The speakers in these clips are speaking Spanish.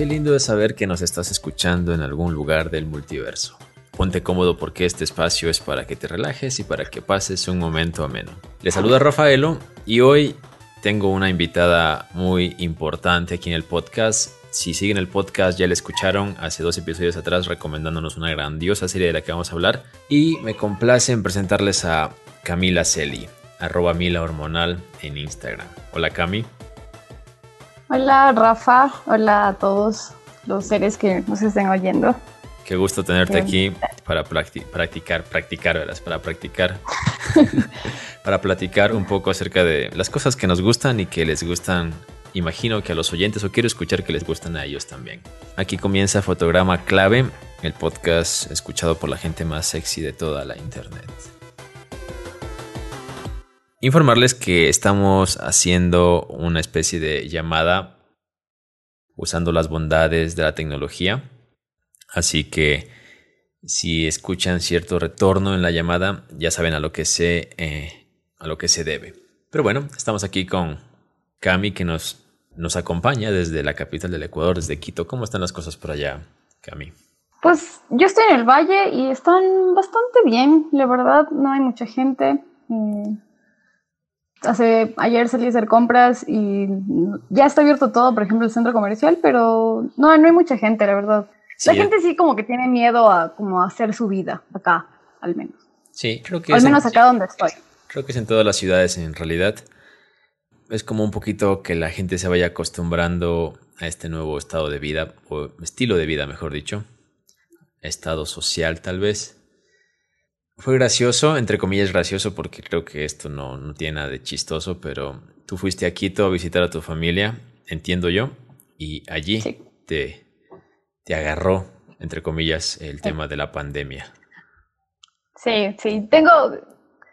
Qué lindo es saber que nos estás escuchando en algún lugar del multiverso. Ponte cómodo porque este espacio es para que te relajes y para que pases un momento ameno. Le saluda Rafaelo y hoy tengo una invitada muy importante aquí en el podcast. Si siguen el podcast ya la escucharon hace dos episodios atrás recomendándonos una grandiosa serie de la que vamos a hablar. Y me complace en presentarles a Camila Celi, arroba Mila Hormonal en Instagram. Hola Cami. Hola Rafa, hola a todos los seres que nos estén oyendo. Qué gusto tenerte aquí para practicar, practicar, ¿verdad? Para practicar, para platicar un poco acerca de las cosas que nos gustan y que les gustan, imagino que a los oyentes, o quiero escuchar que les gustan a ellos también. Aquí comienza Fotograma Clave, el podcast escuchado por la gente más sexy de toda la internet. Informarles que estamos haciendo una especie de llamada usando las bondades de la tecnología Así que si escuchan cierto retorno en la llamada, ya saben a lo que se, eh, a lo que se debe. Pero bueno, estamos aquí con Cami que nos, nos acompaña desde la capital del Ecuador, desde Quito. ¿Cómo están las cosas por allá, Cami? Pues yo estoy en el valle y están bastante bien, la verdad, no hay mucha gente. Mm, hace, ayer salí a hacer compras y ya está abierto todo, por ejemplo, el centro comercial, pero no, no hay mucha gente, la verdad la gente sí como que tiene miedo a como hacer su vida acá, al menos. Sí, creo que al menos acá donde estoy. Creo que es en todas las ciudades en realidad. Es como un poquito que la gente se vaya acostumbrando a este nuevo estado de vida, o estilo de vida, mejor dicho. Estado social, tal vez. Fue gracioso, entre comillas gracioso, porque creo que esto no, no tiene nada de chistoso, pero tú fuiste a Quito a visitar a tu familia, entiendo yo, y allí te te agarró, entre comillas, el tema de la pandemia. Sí, sí, tengo,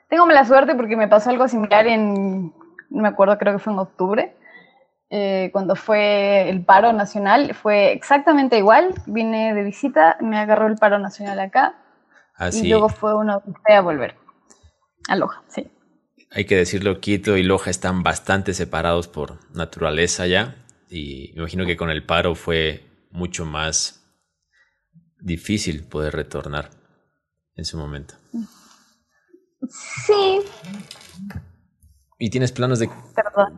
tengo la suerte porque me pasó algo similar en, no me acuerdo, creo que fue en octubre, eh, cuando fue el paro nacional, fue exactamente igual, vine de visita, me agarró el paro nacional acá Así. y luego fue una a volver a Loja, sí. Hay que decirlo, Quito y Loja están bastante separados por naturaleza ya y me imagino que con el paro fue mucho más difícil poder retornar en su momento. Sí. ¿Y tienes planos de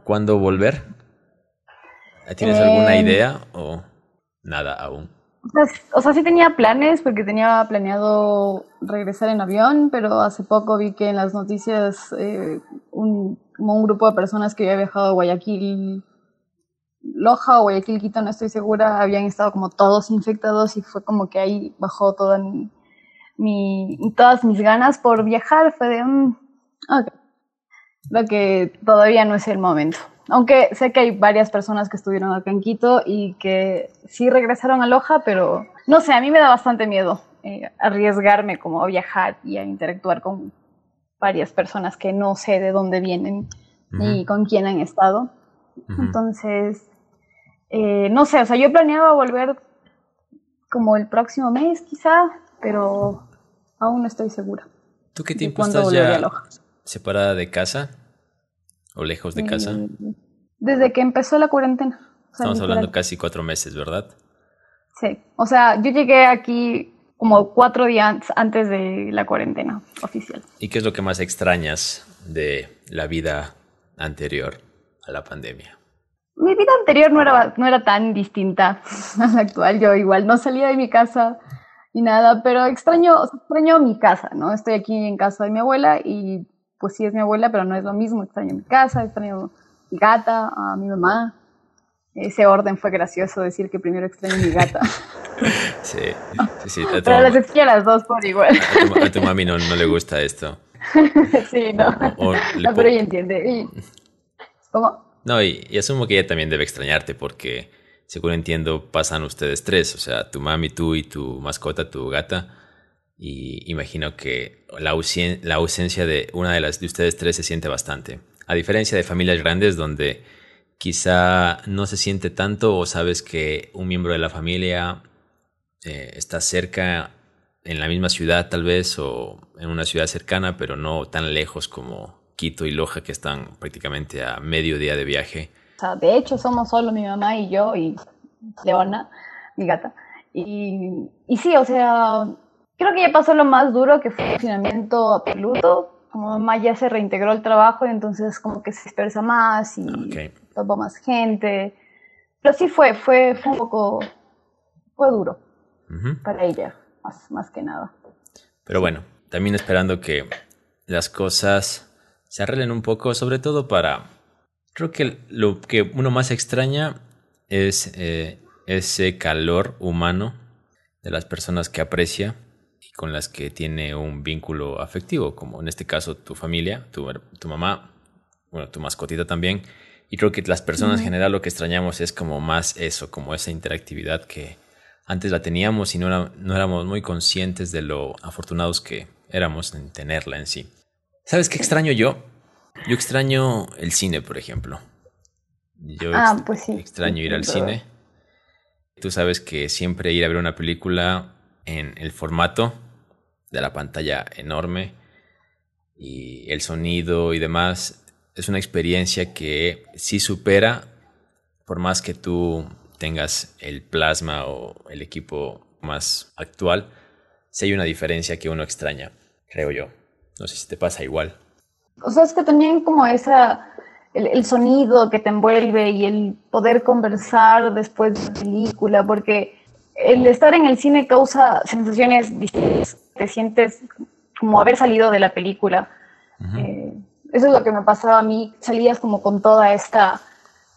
cuándo volver? ¿Tienes alguna em, idea o nada aún? O sea, sí tenía planes porque tenía planeado regresar en avión, pero hace poco vi que en las noticias eh, un, un grupo de personas que había viajado a Guayaquil Loja o Guayaquil, Quito, no estoy segura, habían estado como todos infectados y fue como que ahí bajó toda mi, todas mis ganas por viajar. Fue de, un... lo que todavía no es el momento. Aunque sé que hay varias personas que estuvieron acá en Quito y que sí regresaron a Loja, pero no sé, a mí me da bastante miedo eh, arriesgarme como a viajar y a interactuar con varias personas que no sé de dónde vienen ni con quién han estado. Entonces, eh, no sé, o sea, yo planeaba volver como el próximo mes quizá, pero aún no estoy segura. ¿Tú qué tiempo estás ya separada de casa o lejos de casa? Mm, desde que empezó la cuarentena. Estamos hablando casi cuatro meses, ¿verdad? Sí, o sea, yo llegué aquí como cuatro días antes de la cuarentena oficial. ¿Y qué es lo que más extrañas de la vida anterior a la pandemia? mi vida anterior no era, no era tan distinta a la actual. Yo igual no salía de mi casa y nada, pero extraño, extraño mi casa, ¿no? Estoy aquí en casa de mi abuela y pues sí es mi abuela, pero no es lo mismo. Extraño mi casa, extraño mi gata, a mi mamá. Ese orden fue gracioso decir que primero extraño mi gata. Sí, sí, sí. Pero las extraño las dos por igual. A tu, mami no, no, le gusta esto. sí, no. no pero ella entiende. ¿Cómo? No, y, asumo que ella también debe extrañarte porque, según entiendo, pasan ustedes tres, o sea, tu mami, tú y tu mascota, tu gata. Y imagino que la, ausencia de una de las de ustedes tres se siente bastante. A diferencia de familias grandes donde quizá no se siente tanto o sabes que un miembro de la familia eh, está cerca en la misma ciudad tal vez o en una ciudad cercana, pero no tan lejos como Quito y Loja, que están prácticamente a medio día de viaje. De hecho, somos solo mi mamá y yo, y Leona, mi gata. Y sí, o sea, creo que ya pasó lo más duro que fue el confinamiento absoluto. Como mamá ya se reintegró al trabajo y entonces como que se dispersa más y Ok. topa más gente. Pero sí fue, fue, fue un poco, fue duro para ella, más, más que nada. Pero bueno, también esperando que las cosas se arreglen un poco, sobre todo para... Creo que lo que uno más extraña es eh, ese calor humano de las personas que aprecia y con las que tiene un vínculo afectivo, como en este caso tu familia, tu, tu mamá, bueno, tu mascotita también. Y creo que las personas en general lo que extrañamos es como más eso, como esa interactividad que antes la teníamos y no, era- no éramos muy conscientes de lo afortunados que éramos en tenerla en sí. ¿Sabes qué extraño yo? Yo extraño el cine, por ejemplo. Yo Ah, ex- pues sí. extraño ir al cine. Tú sabes que siempre ir a ver una película en el formato de la pantalla enorme y el sonido y demás es una experiencia que sí supera por más que tú tengas el plasma o el equipo más actual, sí hay una diferencia que uno extraña, creo yo. No sé si te pasa igual. O sea, es que también como esa, el, el sonido que te envuelve y el poder conversar después de la película, porque el estar en el cine causa sensaciones distintas. Te sientes como haber salido de la película. Eh, eso es lo que me pasaba a mí. Salías como con toda esta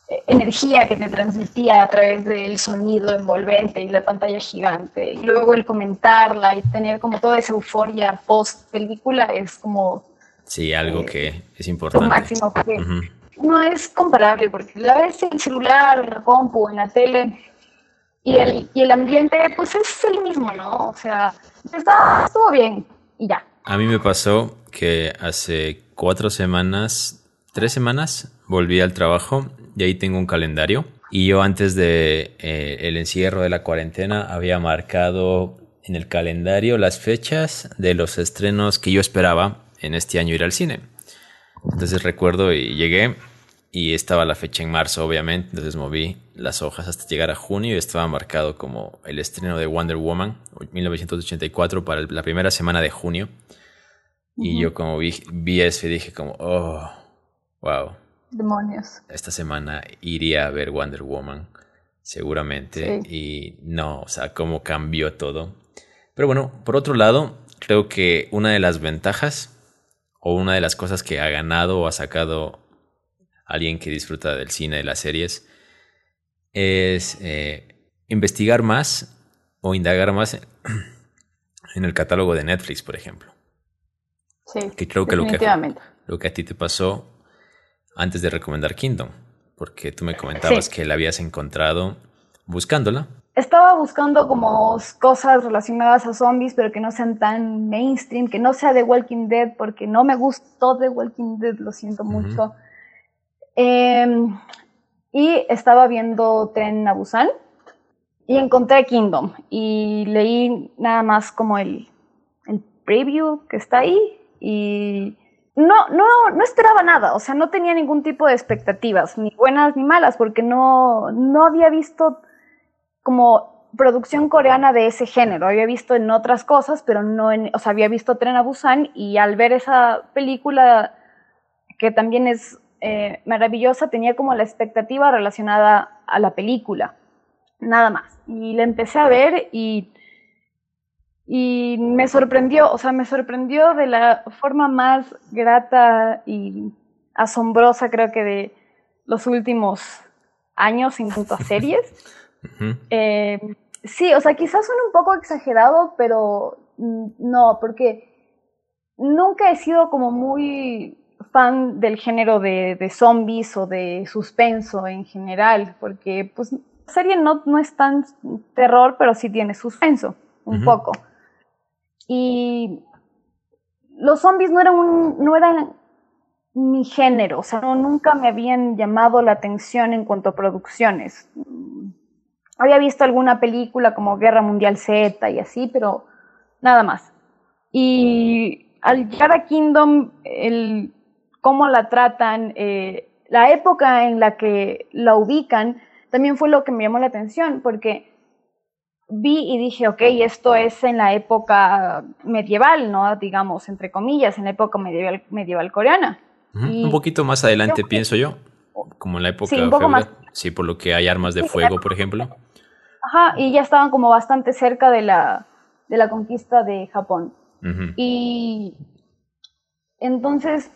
eh, energía que te transmitía a través del sonido envolvente y la pantalla gigante. Y luego el comentarla y tener como toda esa euforia post película es como Sí, algo Eh, que es lo importante. máximo. No es comparable, porque la ves en el celular, en la compu, en la tele, y el, y el ambiente, pues es el mismo, ¿no? O sea, está, estuvo bien, y ya. A mí me pasó que hace cuatro semanas, tres semanas, volví al trabajo y ahí tengo un calendario. Y yo antes de eh, encierro de la cuarentena había marcado en el calendario las fechas de los estrenos que yo esperaba en este año ir al cine. Entonces recuerdo y llegué y estaba la fecha en marzo, obviamente. Entonces moví las hojas hasta llegar a junio y estaba marcado como el estreno de Wonder Woman 1984 para la primera semana de junio. Y yo como vi, vi eso y dije como, oh, wow, Demonios. esta semana iría a ver Wonder Woman, seguramente. Sí. Y no, o sea, cómo cambió todo. Pero bueno, por otro lado, creo que una de las ventajas o una de las cosas que ha ganado o ha sacado alguien que disfruta del cine, de las series, es eh, investigar más o indagar más en, el catálogo de Netflix, por ejemplo. Sí, Que creo que lo que, lo que a ti te pasó antes de recomendar Kingdom, porque tú me comentabas Sí. que la habías encontrado buscándola. Estaba buscando como cosas relacionadas a zombies, pero que no sean tan mainstream, que no sea The Walking Dead, porque no me gustó The Walking Dead, lo siento Ujú. mucho. Em, y estaba viendo Tren a Busan y encontré Kingdom y leí nada más como el, el preview que está ahí y no, no, no esperaba nada, o sea, no tenía ningún tipo de expectativas, ni buenas ni malas, porque no, no había visto como producción coreana de ese género. Había visto en otras cosas, pero no en, o sea, había visto Tren a Busan y al ver esa película que también es eh, maravillosa, tenía como la expectativa relacionada a la película, nada más. Y la empecé a ver y, y me sorprendió, o sea, me sorprendió de la forma más grata y asombrosa, creo que de los últimos años en cuanto a series. Eh, sí, o sea, quizás suene un poco exagerado, pero mm, no, porque nunca he sido como muy fan del género de, de zombies o de suspenso en general, porque pues la serie no, no es tan terror, pero sí tiene suspenso, un poco. Y los zombies no eran, un- no eran mi género, o sea, no- nunca me habían llamado la atención en cuanto a producciones. Había visto alguna película como Guerra Mundial Z y así, pero nada más. Y al llegar a Kingdom, el, cómo la tratan, eh, la época en la que la ubican, también fue lo que me llamó la atención, porque vi y dije, ok, esto es en la época medieval, ¿no? Digamos, entre comillas, en la época medieval, medieval coreana. un poquito más adelante, pienso yo, como en la época sí, feudal. Sí, por lo que hay armas de fuego, por ejemplo. Ajá, y ya estaban como bastante cerca de la, de la conquista de Japón. Y entonces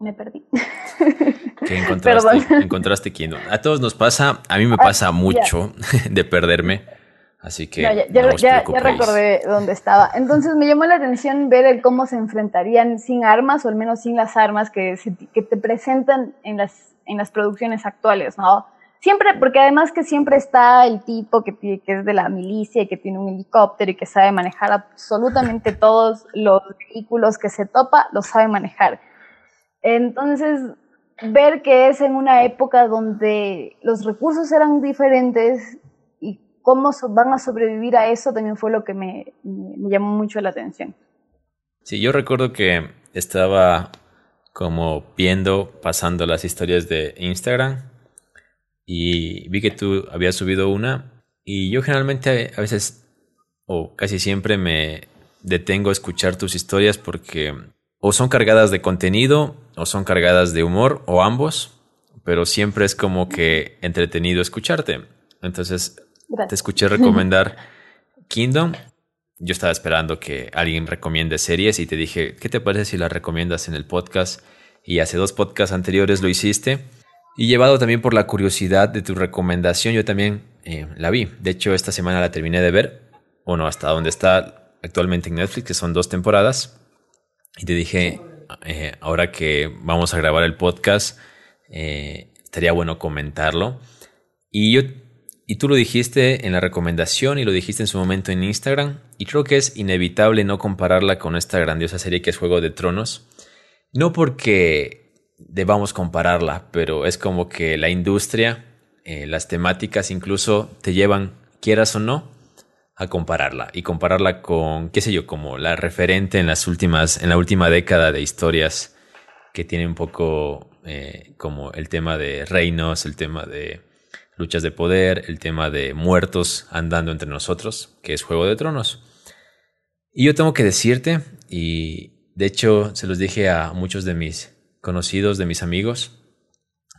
me perdí. ¿Qué encontraste? encontraste Kingdom. A todos nos pasa, a mí me ah, pasa mucho de perderme. Así que ya, ya, recordé dónde estaba. Entonces me llamó la atención ver el cómo se enfrentarían sin armas, o al menos sin las armas que, que te presentan en las, en las producciones actuales, ¿no? Siempre, porque además que siempre está el tipo que, que es de la milicia y que tiene un helicóptero y que sabe manejar absolutamente todos los vehículos que se topa, los sabe manejar. Entonces, ver que es en una época donde los recursos eran diferentes y cómo van a sobrevivir a eso también fue lo que me, me llamó mucho la atención. Sí, yo recuerdo que estaba como viendo, pasando las historias de Instagram y vi que tú habías subido una y yo generalmente a veces o casi siempre me detengo a escuchar tus historias porque o son cargadas de contenido o son cargadas de humor o ambos, pero siempre es como que entretenido escucharte. Entonces te escuché recomendar Kingdom. Yo estaba esperando que alguien recomiende series y te dije, ¿qué te parece si la recomiendas en el podcast? Y hace dos podcasts anteriores lo hiciste. Y llevado también por la curiosidad de tu recomendación, yo también eh, la vi. De hecho, esta semana la terminé de ver. Bueno, hasta donde está actualmente en Netflix, que son dos temporadas. Y te dije, eh, ahora que vamos a grabar el podcast, eh, estaría bueno comentarlo. Y yo y tú lo dijiste en la recomendación y lo dijiste en su momento en Instagram. Y creo que es inevitable no compararla con esta grandiosa serie que es Juego de Tronos. No porque debamos compararla, pero es como que la industria, eh, las temáticas incluso te llevan, quieras o no, a compararla y compararla con, qué sé yo, como la referente en las últimas, en la última década de historias que tiene un poco eh, como el tema de reinos, el tema de luchas de poder, el tema de muertos andando entre nosotros, que es Juego de Tronos. Y yo tengo que decirte, y de hecho se los dije a muchos de mis conocidos, de mis amigos,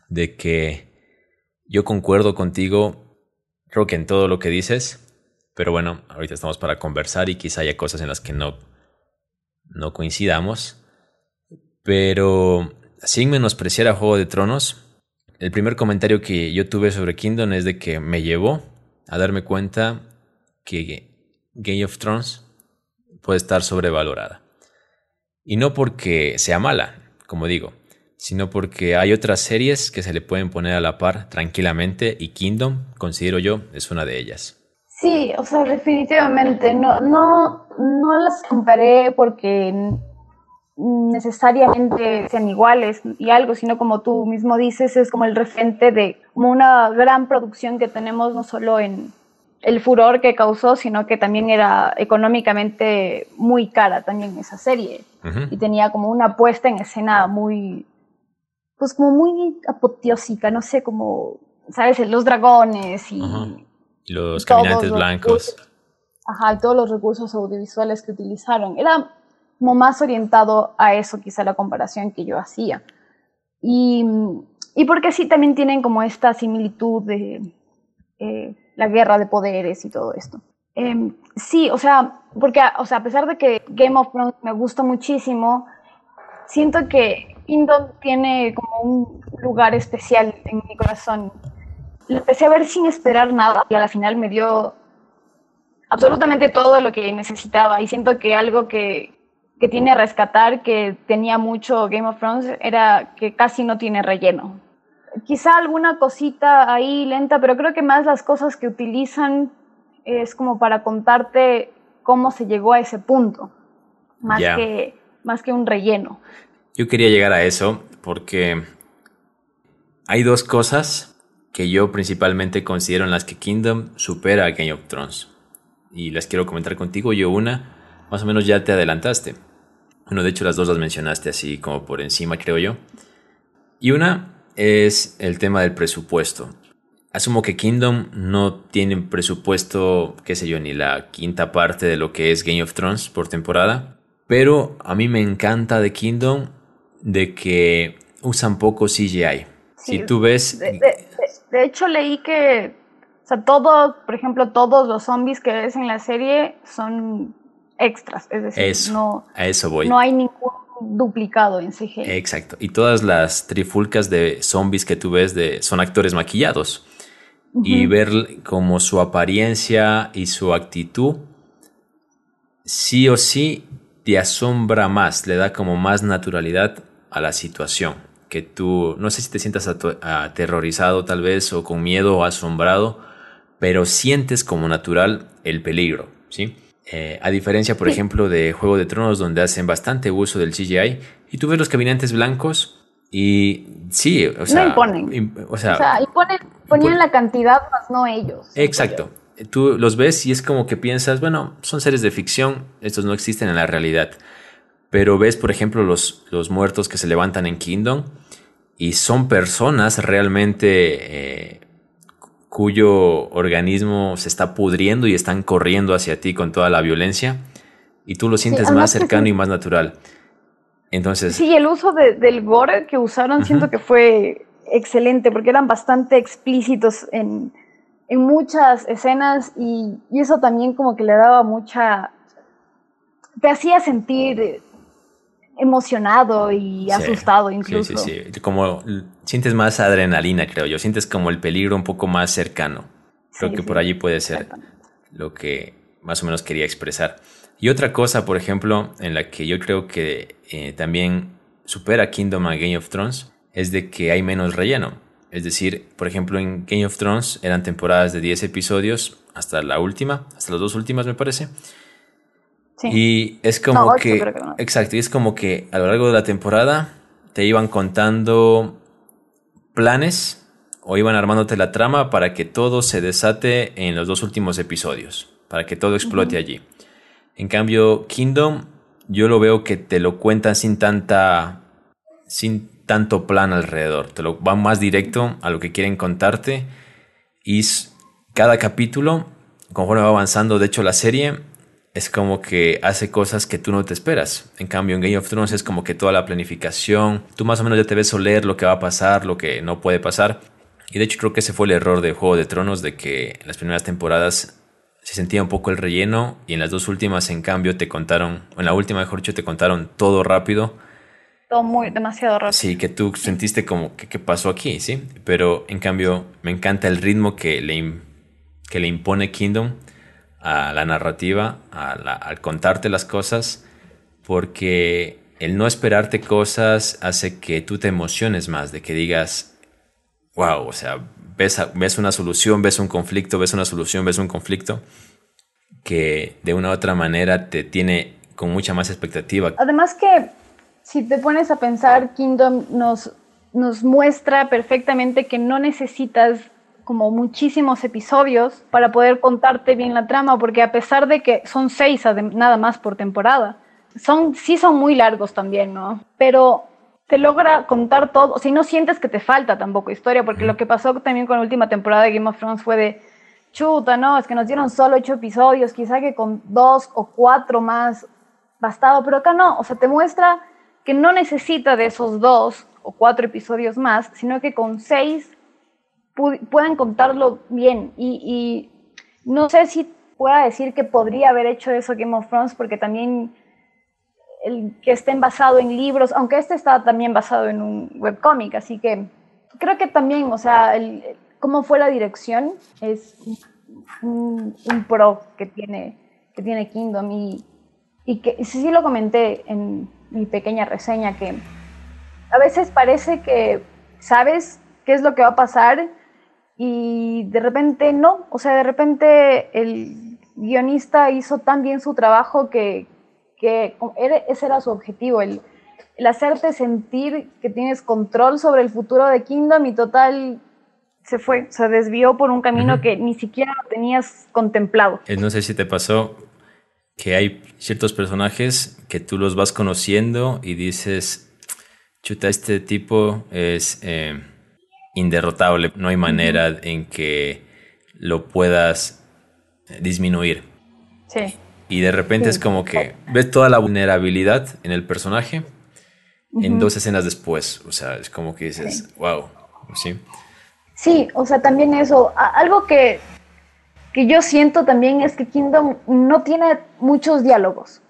de que yo concuerdo contigo, creo que en todo lo que dices, pero bueno, ahorita estamos para conversar y quizá haya cosas en las que no, no coincidamos. Pero sin menospreciar a Juego de Tronos, el primer comentario que yo tuve sobre Kingdom es de que me llevó a darme cuenta que Game of Thrones puede estar sobrevalorada. Y no porque sea mala, como digo, sino porque hay otras series que se le pueden poner a la par tranquilamente y Kingdom, considero yo, es una de ellas. Sí, o sea, definitivamente. No, no, no las comparé porque necesariamente sean iguales y algo, sino como tú mismo dices, es como el referente de como una gran producción que tenemos no solo en el furor que causó, sino que también era económicamente muy cara también esa serie y tenía como una puesta en escena muy, pues como muy apoteósica, no sé, como, ¿sabes? Los dragones y los caminantes blancos. ajá, y todos los recursos audiovisuales que utilizaron. Era como más orientado a eso, quizá la comparación que yo hacía. Y, y porque sí también tienen como esta similitud de eh, la guerra de poderes y todo esto. Em, sí, o sea, porque o sea, a pesar de que Game of Thrones me gusta muchísimo, siento que Kingdom tiene como un lugar especial en mi corazón lo empecé a ver sin esperar nada y a la final me dio absolutamente todo lo que necesitaba y siento que algo que, que tiene a rescatar, que tenía mucho Game of Thrones, era que casi no tiene relleno. Quizá alguna cosita ahí lenta, pero creo que más las cosas que utilizan es como para contarte cómo se llegó a ese punto, más, que, más que un relleno. Yo quería llegar a eso porque hay dos cosas que yo principalmente considero en las que Kingdom supera a Game of Thrones. Y las quiero comentar contigo. Yo una, más o menos ya te adelantaste. Bueno, de hecho las dos las mencionaste así como por encima, creo yo. Y una es el tema del presupuesto. asumo que Kingdom no tiene presupuesto, qué sé yo, ni la quinta parte de lo que es Game of Thrones por temporada. Pero a mí me encanta de Kingdom de que usan poco CGI. si tú ves... De, hecho leí que, o sea, todos, por ejemplo, todos los zombies que ves en la serie son extras. Es decir, no, a eso voy. no hay ningún duplicado en CGI. Exacto. Y todas las trifulcas de zombies que tú ves de, son actores maquillados. Y ver como su apariencia y su actitud, sí o sí te asombra más, le da como más naturalidad a la situación. Que tú, no sé si te sientas aterrorizado tal vez o con miedo o asombrado, pero sientes como natural el peligro, ¿sí? Eh, a diferencia, por ejemplo, de Juego de Tronos, donde hacen bastante uso del CGI, y tú ves los caminantes blancos y sí, o sea... No imponen. o sea, ponían la cantidad, más no ellos. Exacto tú los ves y es como que piensas, bueno, son seres de ficción, estos no existen en la realidad. Pero ves, por ejemplo, los, los muertos que se levantan en Kingdom y son personas realmente eh, cuyo organismo se está pudriendo y están corriendo hacia ti con toda la violencia y tú lo sientes más cercano y más natural. Entonces. Sí, el uso del gore que usaron siento que fue excelente porque eran bastante explícitos en, en muchas escenas y, eso también como que le daba mucha, te hacía sentir emocionado y asustado incluso. Sí, sí, sí, como sientes más adrenalina, creo yo, sientes como el peligro un poco más cercano. Creo que por allí puede ser lo que más o menos quería expresar. Y otra cosa, por ejemplo, en la que yo creo que eh, también supera Kingdom a Game of Thrones, es de que hay menos relleno. Es decir, por ejemplo, en Game of Thrones eran temporadas de 10 episodios hasta la última, hasta las dos últimas me parece. Sí. Y es como que, exacto, y es como que a lo largo de la temporada te iban contando planes o iban armándote la trama para que todo se desate en los dos últimos episodios, para que todo explote allí. En cambio, Kingdom, yo lo veo que te lo cuentan sin tanta, sin tanto plan alrededor, te lo van más directo a lo que quieren contarte y cada capítulo, conforme va avanzando, de hecho la serie es como que hace cosas que tú no te esperas. En cambio, en Game of Thrones es como que toda la planificación, tú más o menos ya te ves oler lo que va a pasar, lo que no puede pasar. Y de hecho creo que ese fue el error de Juego de Tronos, de que en las primeras temporadas se sentía un poco el relleno y en las dos últimas, en cambio, te contaron, en la última, mejor dicho, te contaron todo rápido muy, demasiado rápido. Sí, que tú sentiste como que qué pasó aquí, ¿sí? Pero en cambio me encanta el ritmo que le, que le impone Kingdom a la narrativa, a al contarte las cosas, porque el no esperarte cosas hace que tú te emociones más, de que digas, wow, o sea, ves, ves una solución, ves un conflicto, ves una solución, ves un conflicto, que de una u otra manera te tiene con mucha más expectativa. Además que si te pones a pensar, Kingdom nos, nos muestra perfectamente que no necesitas como muchísimos episodios para poder contarte bien la trama, porque a pesar de que son seis nada más por temporada, son, sí son muy largos también, ¿no? Pero te logra contar todo, si no sientes que te falta tampoco historia, porque lo que pasó también con la última temporada de Game of Thrones fue de, chuta, no, es que nos dieron solo ocho episodios, quizá que con dos o cuatro más bastado, pero acá no, o sea, te muestra que no necesita de esos dos o cuatro episodios más, sino que con seis pueden contarlo bien. Y, no sé si pueda decir que podría haber hecho eso Game of Thrones, porque también el que estén basado en libros, aunque este está también basado en un webcómic, así que creo que también, o sea, el, cómo fue la dirección es un, pro que tiene, que tiene Kingdom y, y que sí lo comenté en, mi pequeña reseña, que a veces parece que sabes qué es lo que va a pasar y de repente no, o sea, de repente el guionista hizo tan bien su trabajo que, que ese era su objetivo, el, el hacerte sentir que tienes control sobre el futuro de Kingdom y total se fue, se desvió por un camino que ni siquiera tenías contemplado. Eh, no sé si te pasó, que hay ciertos personajes que tú los vas conociendo y dices, chuta, este tipo es, eh, inderrotable, no hay manera en que lo puedas disminuir. Sí. Y de repente es como que ves toda la vulnerabilidad en el personaje en dos escenas después. O sea, es como que dices, wow, ¿sí? Sí, o sea, también eso. Algo que, que yo siento también es que Kingdom no tiene muchos diálogos.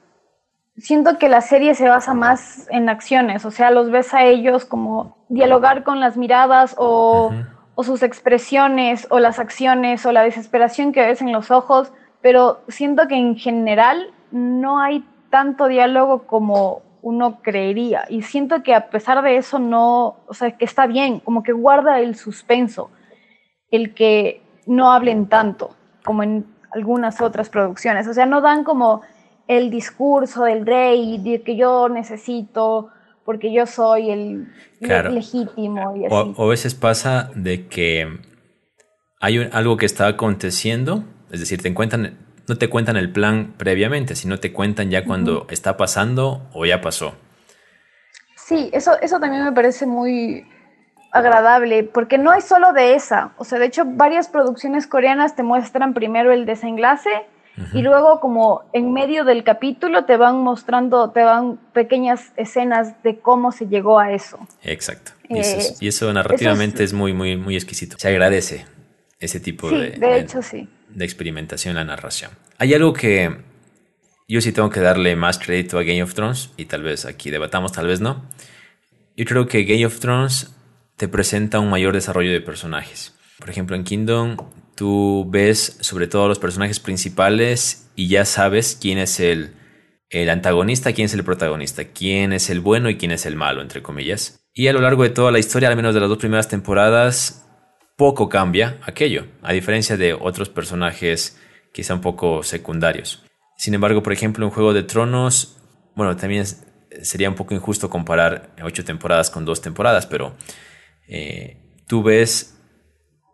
Siento que la serie se basa más en acciones, o sea, los ves a ellos como dialogar con las miradas o, o sus expresiones o las acciones o la desesperación que ves en los ojos pero siento que en general no hay tanto diálogo como uno creería. Y siento que a pesar de eso no, o sea, que está bien, como que guarda el suspenso, el que no hablen tanto como en algunas otras producciones. O sea, no dan como el discurso del rey de que yo necesito porque yo soy el legítimo. Y así. O, a veces pasa de que hay algo que está aconteciendo es decir, te cuentan, no te cuentan el plan previamente, sino te cuentan ya cuando está pasando o ya pasó. Sí, eso, eso también me parece muy agradable, porque no es solo de esa. O sea, de hecho, varias producciones coreanas te muestran primero el desenlace y luego como en medio del capítulo te van mostrando, te van pequeñas escenas de cómo se llegó a eso. Exacto. Y eso, eh, narrativamente es, muy, muy, muy exquisito. Se agradece ese tipo de... De hecho, sí de experimentación en la narración. Hay algo que yo sí tengo que darle más crédito a Game of Thrones, y tal vez aquí debatamos, tal vez no. Yo creo que Game of Thrones te presenta un mayor desarrollo de personajes. Por ejemplo, en Kingdom tú ves sobre todo los personajes principales y ya sabes quién es el, el antagonista, quién es el protagonista, quién es el bueno y quién es el malo, entre comillas. Y a lo largo de toda la historia, al menos de las dos primeras temporadas, poco cambia aquello, a diferencia de otros personajes quizá un poco secundarios. Sin embargo, por ejemplo, en Juego de Tronos, bueno, también sería un poco injusto comparar ocho temporadas con dos temporadas, pero eh, tú ves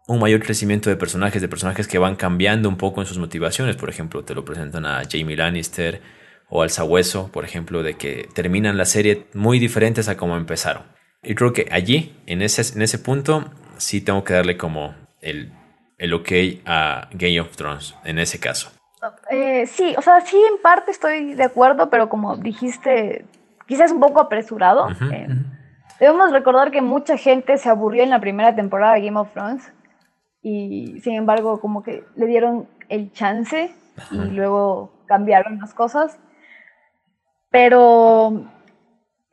un mayor crecimiento de personajes, de personajes que van cambiando un poco en sus motivaciones. Por ejemplo, te lo presentan a Jamie Lannister o al Sabueso, por ejemplo, de que terminan la serie muy diferentes a como empezaron. Y creo que allí, en ese, en ese punto, sí tengo que darle como el, el ok a Game of Thrones en ese caso. Eh, sí, o sea, sí en parte estoy de acuerdo, pero como dijiste, quizás un poco apresurado. Eh, debemos recordar que mucha gente se aburrió en la primera temporada de Game of Thrones y sin embargo como que le dieron el chance y luego cambiaron las cosas. Pero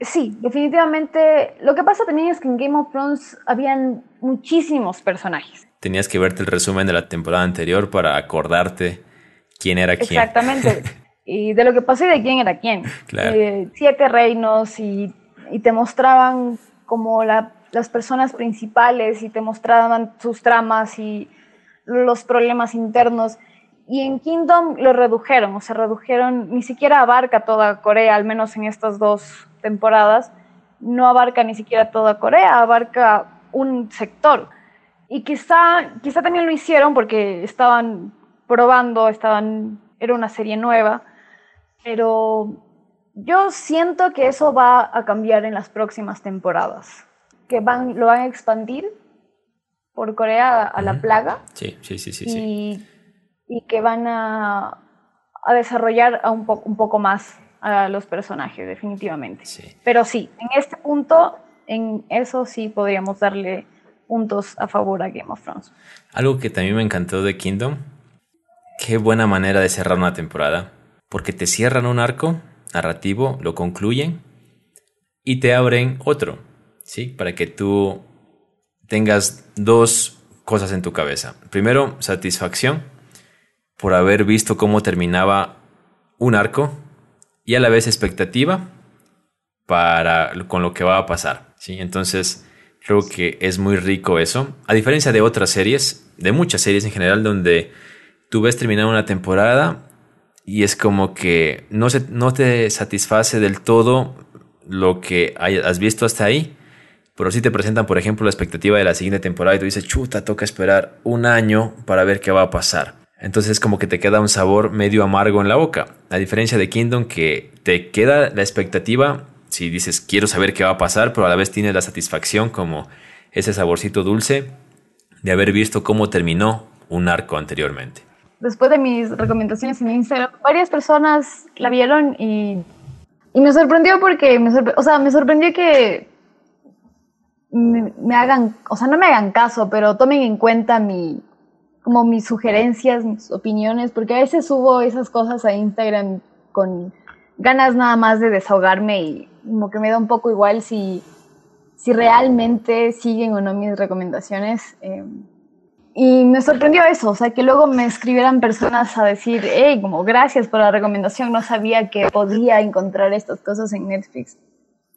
Sí, definitivamente. Lo que pasa también es que en Game of Thrones habían muchísimos personajes. Tenías que verte el resumen de la temporada anterior para acordarte quién era quién. Exactamente. y de lo que pasó y de quién era quién. Claro. Eh, siete reinos y, te mostraban como las personas principales y te mostraban sus tramas y los problemas internos. Y en Kingdom lo redujeron, o sea, redujeron, ni siquiera abarca toda Corea, al menos en estas dos temporadas, no abarca ni siquiera toda Corea, abarca un sector. Y quizá, quizá también lo hicieron porque estaban probando, estaban, era una serie nueva, pero yo siento que eso va a cambiar en las próximas temporadas, que van, lo van a expandir por Corea a la plaga. Sí, sí, sí, sí. Y, y que van a, a desarrollar a un, un poco más a los personajes, definitivamente. Pero sí, en este punto, en eso sí podríamos darle puntos a favor a Game of Thrones. Algo que también me encantó de Kingdom, qué buena manera de cerrar una temporada, porque te cierran un arco narrativo, lo concluyen y te abren otro, ¿sí? Para que tú tengas dos cosas en tu cabeza. Primero, satisfacción por haber visto cómo terminaba un arco y a la vez expectativa para con lo que va a pasar. ¿sí? Entonces, creo que es muy rico eso. A diferencia de otras series, de muchas series en general, donde tú ves terminar una temporada y es como que no, se, no te satisface del todo lo que has visto hasta ahí. Pero sí te presentan, por ejemplo, la expectativa de la siguiente temporada y tú dices, chuta, toca esperar un año para ver qué va a pasar. Entonces como que te queda un sabor medio amargo en la boca. A diferencia de Kingdom que te queda la expectativa, si dices quiero saber qué va a pasar, pero a la vez tienes la satisfacción como ese saborcito dulce de haber visto cómo terminó un arco anteriormente. Después de mis recomendaciones en Instagram, varias personas la vieron y, y me sorprendió porque, me o sea, me sorprendió que me, hagan, o sea, no me hagan caso, pero tomen en cuenta mi, como mis sugerencias, mis opiniones, porque a veces subo esas cosas a Instagram con ganas nada más de desahogarme y como que me da un poco igual si, si realmente siguen o no mis recomendaciones. Eh, y me sorprendió eso, o sea, que luego me escribieran personas a decir, hey, como gracias por la recomendación, no sabía que podía encontrar estas cosas en Netflix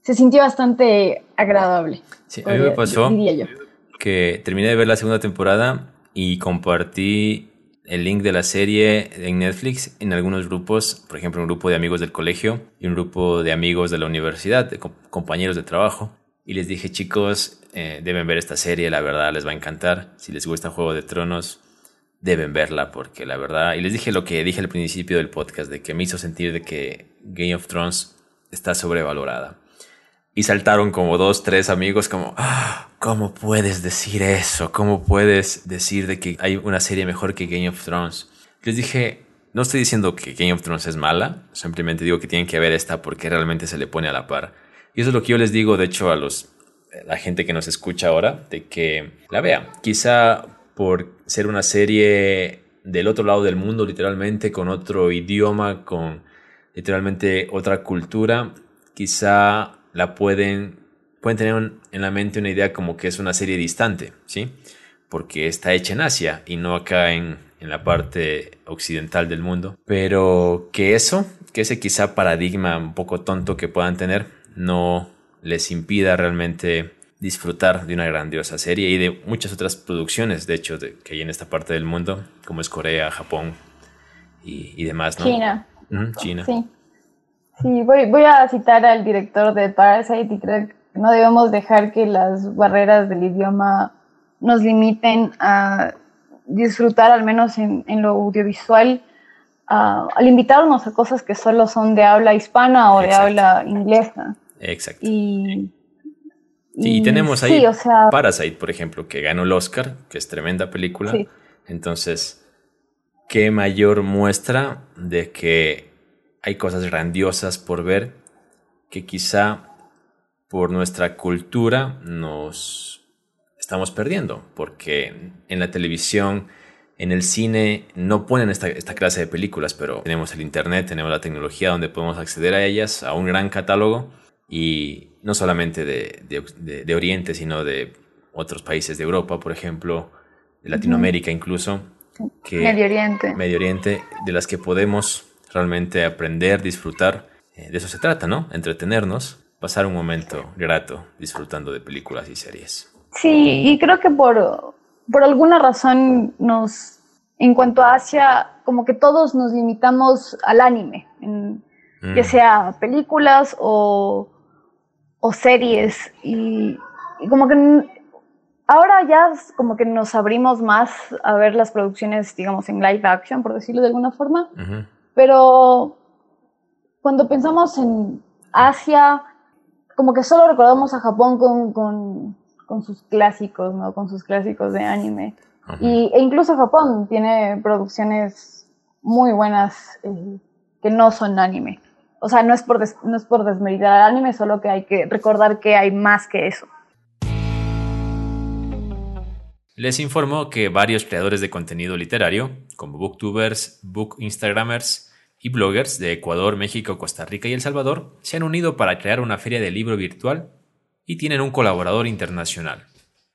se sintió bastante agradable. Sí, a mí me pasó que terminé de ver la segunda temporada y compartí el link de la serie en Netflix en algunos grupos, por ejemplo, un grupo de amigos del colegio y un grupo de amigos de la universidad, de compañeros de trabajo. Y les dije, chicos, eh, deben ver esta serie, la verdad les va a encantar. Si les gusta Juego de Tronos, deben verla, porque la verdad... Y les dije lo que dije al principio del podcast, de que me hizo sentir de que Game of Thrones está sobrevalorada. Y saltaron como dos, tres amigos como, ah, ¿cómo puedes decir eso? ¿Cómo puedes decir de que hay una serie mejor que Game of Thrones? Les dije, no estoy diciendo que Game of Thrones es mala, simplemente digo que tienen que ver esta porque realmente se le pone a la par. Y eso es lo que yo les digo, de hecho, a los, la gente que nos escucha ahora, de que la vea. Quizá por ser una serie del otro lado del mundo, literalmente, con otro idioma, con literalmente otra cultura, quizá la pueden, pueden tener en la mente una idea como que es una serie distante, ¿sí? Porque está hecha en Asia y no acá en, en la parte occidental del mundo. Pero que eso, que ese quizá paradigma un poco tonto que puedan tener, no les impida realmente disfrutar de una grandiosa serie y de muchas otras producciones, de hecho, que hay en esta parte del mundo, como es Corea, Japón y, y demás, ¿no? China. China. Sí. Sí, voy, voy a citar al director de Parasite y creo que no debemos dejar que las barreras del idioma nos limiten a disfrutar, al menos en, lo audiovisual, al invitarnos a cosas que solo son de habla hispana o de habla inglesa. Exacto. Y, sí, y tenemos ahí Parasite, por ejemplo, que ganó el Oscar, que es tremenda película. Entonces, ¿qué mayor muestra de que hay cosas grandiosas por ver que quizá por nuestra cultura nos estamos perdiendo, porque en la televisión, en el cine no ponen esta, clase de películas, pero tenemos el Internet, tenemos la tecnología donde podemos acceder a ellas, a un gran catálogo, y no solamente de, Oriente, sino de otros países de Europa, por ejemplo, de Latinoamérica incluso. Que, Medio Oriente. Medio Oriente, de las que podemos realmente aprender, disfrutar. Eh, de eso se trata, ¿no? Entretenernos, pasar un momento grato disfrutando de películas y series. Sí, y creo que por, por alguna razón nos, en cuanto a Asia, como que todos nos limitamos al anime, en, ya mm. sea películas o, o series, y, como que ahora ya como que nos abrimos más a ver las producciones, digamos, en live action, por decirlo de alguna forma. Pero cuando pensamos en Asia, como que solo recordamos a Japón con, sus clásicos, ¿no? Con sus clásicos de anime. y, e incluso Japón tiene producciones muy buenas eh, que no son anime. O sea, no es, por no es por desmeritar al anime, solo que hay que recordar que hay más que eso. Les informo que varios creadores de contenido literario, como booktubers, book instagramers, y bloggers de Ecuador, México, Costa Rica y El Salvador se han unido para crear una feria de libro virtual y tienen un colaborador internacional.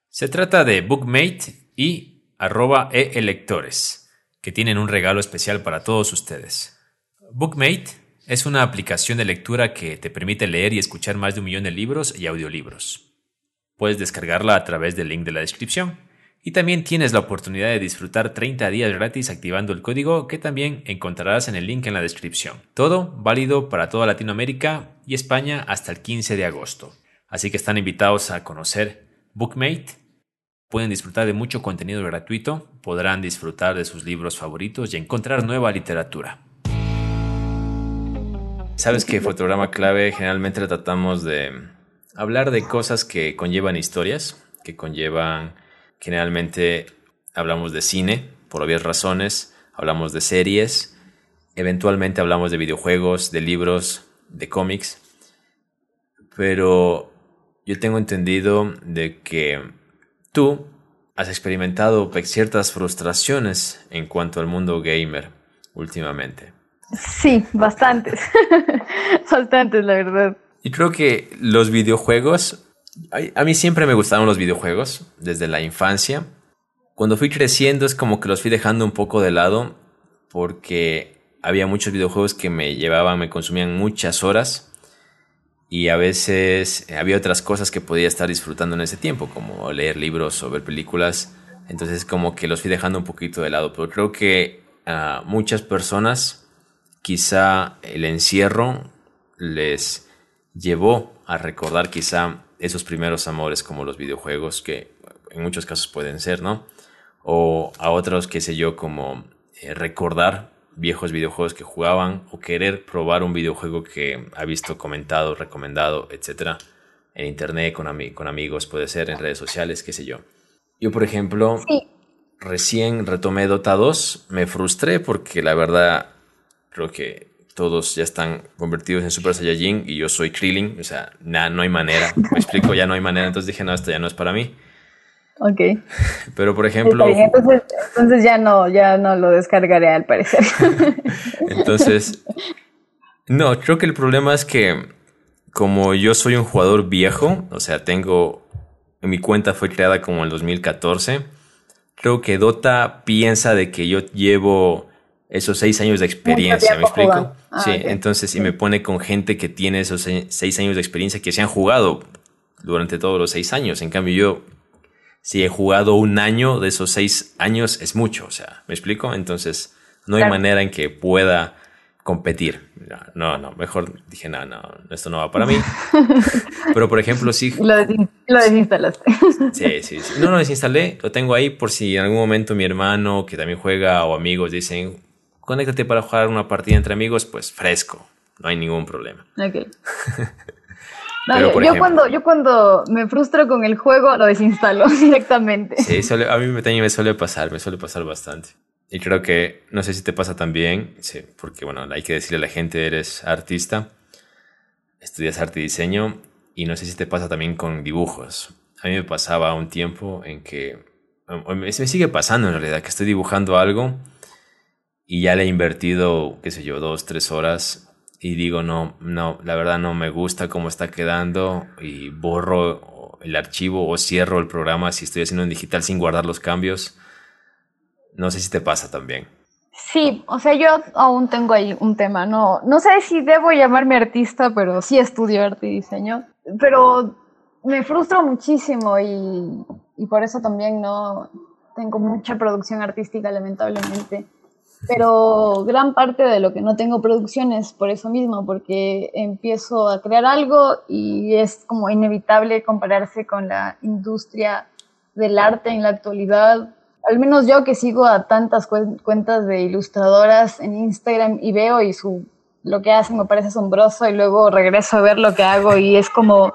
Se trata de Bookmate y arroba electores, que tienen un regalo especial para todos ustedes. Bookmate es una aplicación de lectura que te permite leer y escuchar más de un millón de libros y audiolibros. Puedes descargarla a través del link de la descripción. Y también tienes la oportunidad de disfrutar 30 días gratis activando el código que también encontrarás en el link en la descripción. Todo válido para toda Latinoamérica y España hasta el 15 de agosto. Así que están invitados a conocer Bookmate. Pueden disfrutar de mucho contenido gratuito, podrán disfrutar de sus libros favoritos y encontrar nueva literatura. Sabes que Fotograma Clave generalmente tratamos de hablar de cosas que conllevan historias que conllevan, generalmente hablamos de cine, por obvias razones, hablamos de series, eventualmente hablamos de videojuegos, de libros, de cómics, pero yo tengo entendido de que tú has experimentado ciertas frustraciones en cuanto al mundo gamer últimamente. Sí, bastantes. bastantes, la verdad. Y creo que los videojuegos, a mí siempre me gustaron los videojuegos desde la infancia. Cuando fui creciendo es como que los fui dejando un poco de lado porque había muchos videojuegos que me llevaban, me consumían muchas horas y a veces había otras cosas que podía estar disfrutando en ese tiempo, como leer libros o ver películas. Entonces como que los fui dejando un poquito de lado, pero creo que a muchas personas quizá el encierro les llevó a recordar quizá esos primeros amores como los videojuegos que en muchos casos pueden ser, ¿no? O a otros, qué sé yo, como eh, recordar viejos videojuegos que jugaban o querer probar un videojuego que ha visto comentado, recomendado, etcétera, en internet, con, con amigos, puede ser, en redes sociales, qué sé yo. Yo, por ejemplo, recién retomé Dota 2, me frustré porque la verdad creo que todos ya están convertidos en Super Saiyajin y yo soy Krillin, o sea, nada, no hay manera, me explico, ya no hay manera, entonces dije, no, esto ya no es para mí. Ok. Pero por ejemplo. Entonces, ya no, ya no lo descargaré al parecer. entonces. No, creo que el problema es que como yo soy un jugador viejo, o sea, tengo. Mi cuenta fue creada como en el 2014. Creo que Dota piensa de que yo llevo esos seis años de experiencia, ¿me explico? Ah, sí, entonces, y me pone con gente que tiene esos seis años de experiencia que se han jugado durante todos los seis años. En cambio, yo si he jugado un año de esos seis años es mucho, o sea, ¿me explico? Entonces, no hay manera en que pueda competir. No, no, mejor dije, no, no, esto no va para mí. Pero, por ejemplo, sí. Lo, desinstalaste. Sí, sí, sí. No, lo desinstalé, lo tengo ahí por si en algún momento mi hermano, que también juega, o amigos dicen, conéctate para jugar una partida entre amigos, pues fresco, no hay ningún problema. Ok. yo, cuando, yo cuando me frustro con el juego lo desinstalo directamente. Sí, a mí me, me suele pasar, me suele pasar bastante. Y creo que, no sé si te pasa también, sí, porque bueno, hay que decirle a la gente, eres artista, estudias arte y diseño, y no sé si te pasa también con dibujos. A mí me pasaba un tiempo en que, me sigue pasando en realidad, que estoy dibujando algo y ya le he invertido, qué sé yo, dos, tres horas y digo, no, no, la verdad no me gusta cómo está quedando y borro el archivo o cierro el programa si estoy haciendo en digital sin guardar los cambios. No sé si te pasa también. Sí, o sea, yo aún tengo ahí un tema. No, no sé si debo llamarme artista, pero sí estudio arte y diseño. Pero me frustro muchísimo y, y por eso también no tengo mucha producción artística, lamentablemente pero gran parte de lo que no tengo producción es por eso mismo, porque empiezo a crear algo y es como inevitable compararse con la industria del arte en la actualidad. Al menos yo que sigo a tantas cuentas de ilustradoras en Instagram y veo y su, lo que hacen me parece asombroso y luego regreso a ver lo que hago y es como,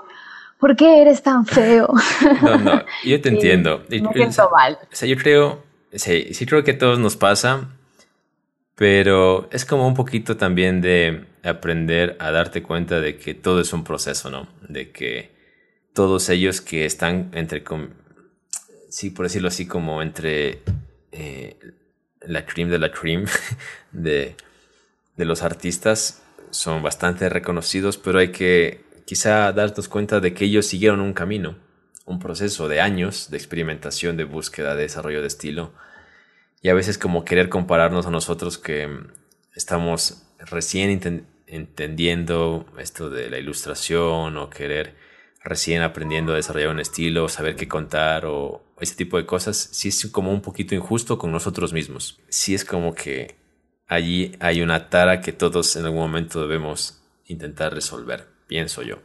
¿por qué eres tan feo? No, no, yo te entiendo. Me siento mal. O sea, yo creo, sí, sí creo que a todos nos pasa pero es como un poquito también de aprender a darte cuenta de que todo es un proceso, ¿no? De que todos ellos que están entre, sí, por decirlo así, como entre eh, la cream de la cream de, de los artistas son bastante reconocidos, pero hay que quizá darnos cuenta de que ellos siguieron un camino, un proceso de años de experimentación, de búsqueda, de desarrollo de estilo y a veces como querer compararnos a nosotros que estamos recién entendiendo esto de la ilustración o querer recién aprendiendo a desarrollar un estilo, saber qué contar o ese tipo de cosas, sí es como un poquito injusto con nosotros mismos. Sí es como que allí hay una tara que todos en algún momento debemos intentar resolver, pienso yo.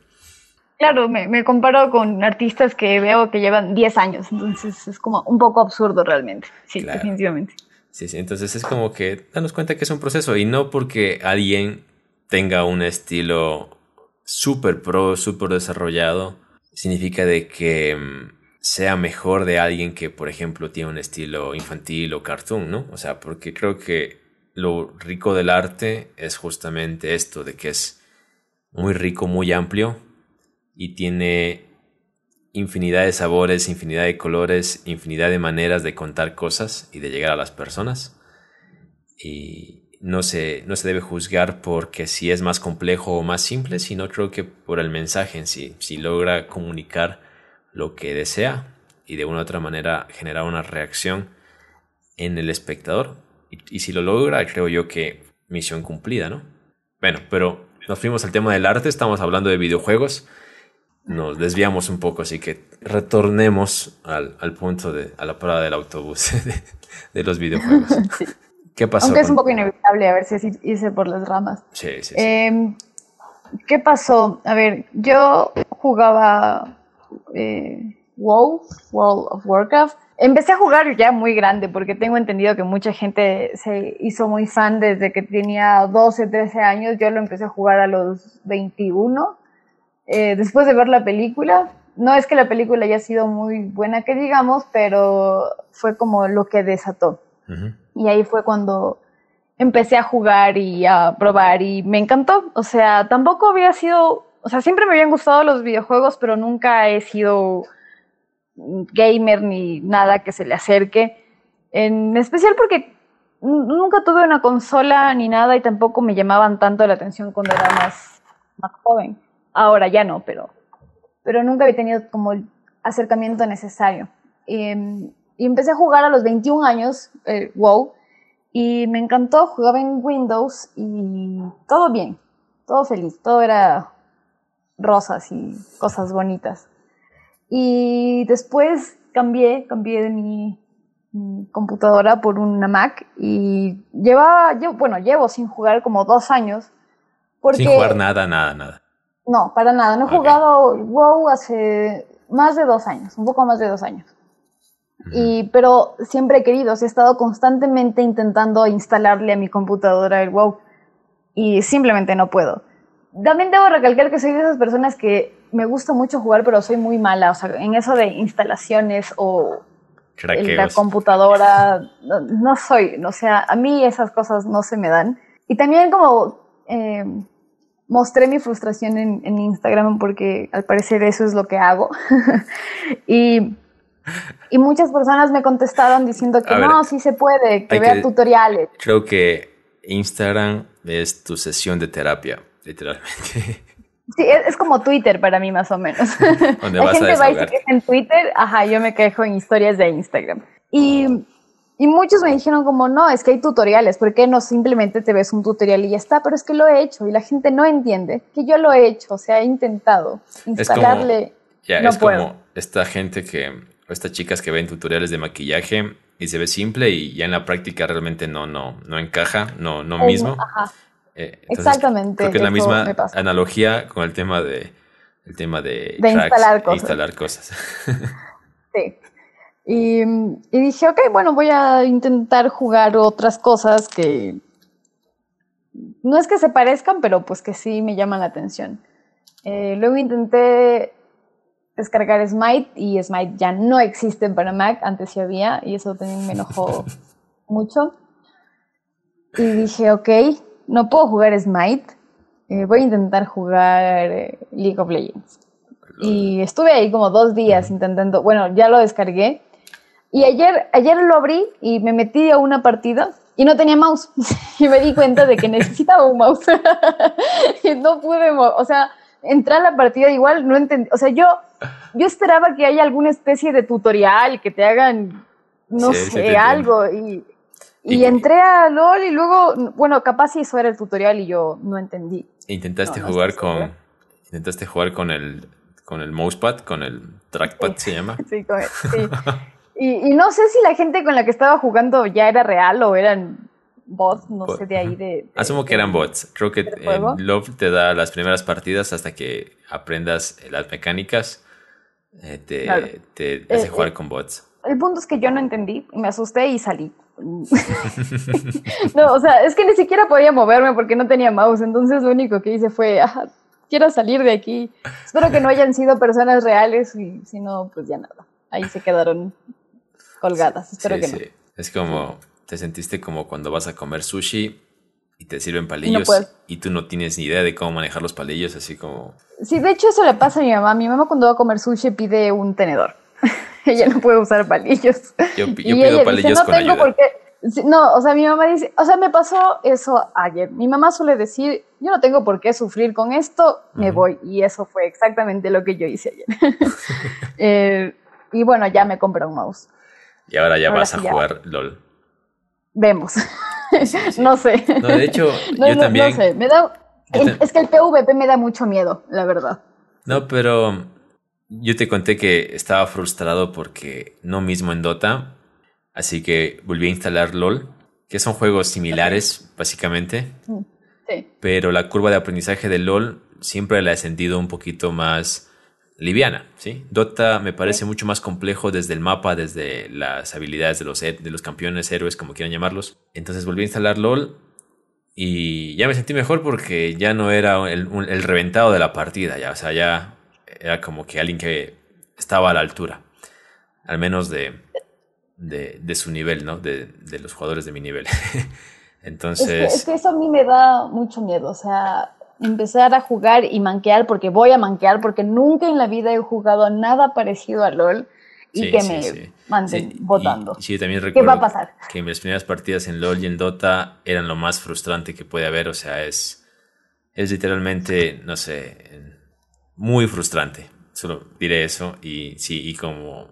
Claro, me, comparo con artistas que veo que llevan 10 años, entonces es como un poco absurdo realmente, sí, definitivamente. Sí, sí, entonces es como que danos cuenta que es un proceso y no porque alguien tenga un estilo súper pro, súper desarrollado, significa de que mm, sea mejor de alguien que, por ejemplo, tiene un estilo infantil o cartoon, ¿no? O sea, porque creo que lo rico del arte es justamente esto, de que es muy rico, muy amplio y tiene infinidad de sabores, infinidad de colores, infinidad de maneras de contar cosas y de llegar a las personas. Y no se, no se debe juzgar porque si es más complejo o más simple, sino creo que por el mensaje en sí, si logra comunicar lo que desea y de una u otra manera generar una reacción en el espectador. Y, si lo logra, creo yo que misión cumplida, ¿no? Bueno, pero nos fuimos al tema del arte, estamos hablando de videojuegos, nos desviamos un poco, así que retornemos al, punto de, a la parada del autobús de, los videojuegos. ¿Qué pasó? Aunque es un poco inevitable, a ver si hice por las ramas. Sí, sí, sí. Em, ¿Qué pasó? A ver, yo jugaba eh, WoW, World of Warcraft. Empecé a jugar ya muy grande porque tengo entendido que mucha gente se hizo muy fan desde que tenía 12, 13 años. Yo lo empecé a jugar a los 21. Eh, después de ver la película, no es que la película haya sido muy buena que digamos, pero fue como lo que desató. Y ahí fue cuando empecé a jugar y a probar y me encantó. O sea, tampoco había sido o sea, siempre me habían gustado los videojuegos, pero nunca he sido gamer ni nada que se le acerque. En especial porque nunca tuve una consola ni nada y tampoco me llamaban tanto la atención cuando era más, más joven. Ahora ya no, pero, pero nunca había tenido como el acercamiento necesario. Em, y, empecé a jugar a los 21 años, eh, WoW, y me encantó, jugaba en Windows y todo bien, todo feliz, todo era rosas y cosas bonitas. Y después cambié, cambié de mi, computadora por una Mac y llevaba, yo, bueno, llevo sin jugar como dos años. sin jugar nada, nada, nada. No, para nada. No he jugado WoW hace más de dos años, un poco más de dos años. Y, pero siempre he querido, he estado constantemente intentando instalarle a mi computadora el WoW y simplemente no puedo también debo recalcar que soy de esas personas que me gusta mucho jugar, pero soy muy mala. O sea, en eso de instalaciones o la computadora, no, soy. O sea, a mí esas cosas no se me dan. Y también como eh, mostré mi frustración en, Instagram porque al parecer eso es lo que hago. y, y, muchas personas me contestaron diciendo que no, sí se puede, que vea tutoriales. Creo que Instagram es tu sesión de terapia literalmente. Sí, es, como Twitter para mí más o menos. La gente va y se queja en Twitter, ajá, yo me quejo en historias de Instagram. Y, y, muchos me dijeron como, no, es que hay tutoriales, ¿por qué no simplemente te ves un tutorial y ya está? Pero es que lo he hecho y la gente no entiende que yo lo he hecho, o sea, he intentado instalarle. Es como, es como esta gente que, estas chicas que ven tutoriales de maquillaje y se ve simple y ya en la práctica realmente no, no, no encaja, no, no mismo. Ajá. Eh, Exactamente. Creo que es la misma analogía con el tema de el tema de, instalar cosas. Instalar cosas. sí. Y, dije, ok, bueno, voy a intentar jugar otras cosas que no es que se parezcan, pero pues que sí me llaman la atención. Eh, luego intenté descargar Smite y Smite ya no existe para Mac, antes sí había, y eso también me enojó mucho. Y dije, ok, no puedo jugar Smite, eh, voy a intentar jugar eh, League of Legends. Y estuve ahí como dos días intentando, bueno, ya lo descargué. Y ayer, ayer lo abrí y me metí a una partida y no tenía mouse. y me di cuenta de que necesitaba un mouse. y no pude, o sea, entrar a la partida igual, no entendí. O sea, yo, yo esperaba que haya alguna especie de tutorial, que te hagan, no sé, algo. Y y, entré a LOL y luego, bueno, capaz eso era el tutorial y yo no entendí. Intentaste jugar con. Intentaste jugar con el con el mousepad, con el trackpad se llama. Sí, con sí. Y, y, no sé si la gente con la que estaba jugando ya era real o eran bots, no sé, de ahí de... Asumo que eran bots. Creo que Love te da las primeras partidas hasta que aprendas las mecánicas. Eh, te, te, hace eh, jugar eh, con bots. El punto es que yo no entendí, me asusté y salí. no, o sea, es que ni siquiera podía moverme porque no tenía mouse, entonces lo único que hice fue, ah, quiero salir de aquí. Espero que no hayan sido personas reales y si no, pues ya nada. ahí se quedaron colgadas. Espero que no. Es como, te sentiste como cuando vas a comer sushi y te sirven palillos y tú no tienes ni idea de cómo manejar los palillos, así como... Sí, de hecho eso le pasa a mi mamá. Mi mamá cuando va a comer sushi pide un tenedor. ella no puede usar palillos. Yo, pido palillos con ayuda. no, o sea, mi mamá dice, o sea, me pasó eso ayer. Mi mamá suele decir, yo no tengo por qué sufrir con esto, me voy. Y eso fue exactamente lo que yo hice ayer. Eh, y bueno, ya me compré un mouse. Y ahora ya vas a jugar LOL. Vemos. no sé. No, de hecho, yo también. No sé. Me da, es que el PvP me da mucho miedo, la verdad. No, pero yo te conté que estaba frustrado porque no mismo en Dota, así que volví a instalar LOL, que son juegos similares, básicamente. Mm, sí. Pero la curva de aprendizaje de LOL siempre la he sentido un poquito más liviana, ¿sí? Dota me parece mucho más complejo desde el mapa, desde las habilidades de los, de los campeones, héroes, como quieran llamarlos. Entonces volví a instalar LOL y ya me sentí mejor porque ya no era el, el reventado de la partida, ya, o sea, ya era como que alguien que estaba a la altura, al menos de, de, su nivel, ¿no? De, de, los jugadores de mi nivel. Entonces... Es que, eso a mí me da mucho miedo, o sea, empezar a jugar y manquear porque voy a manquear, porque nunca en la vida he jugado nada parecido a LOL y que me manden votando. sí, también recuerdo ¿Qué va a pasar? que mis primeras partidas en LOL y en Dota eran lo más frustrante que puede haber, o sea, es, es literalmente, no sé, muy frustrante. Solo diré eso. Y sí, y como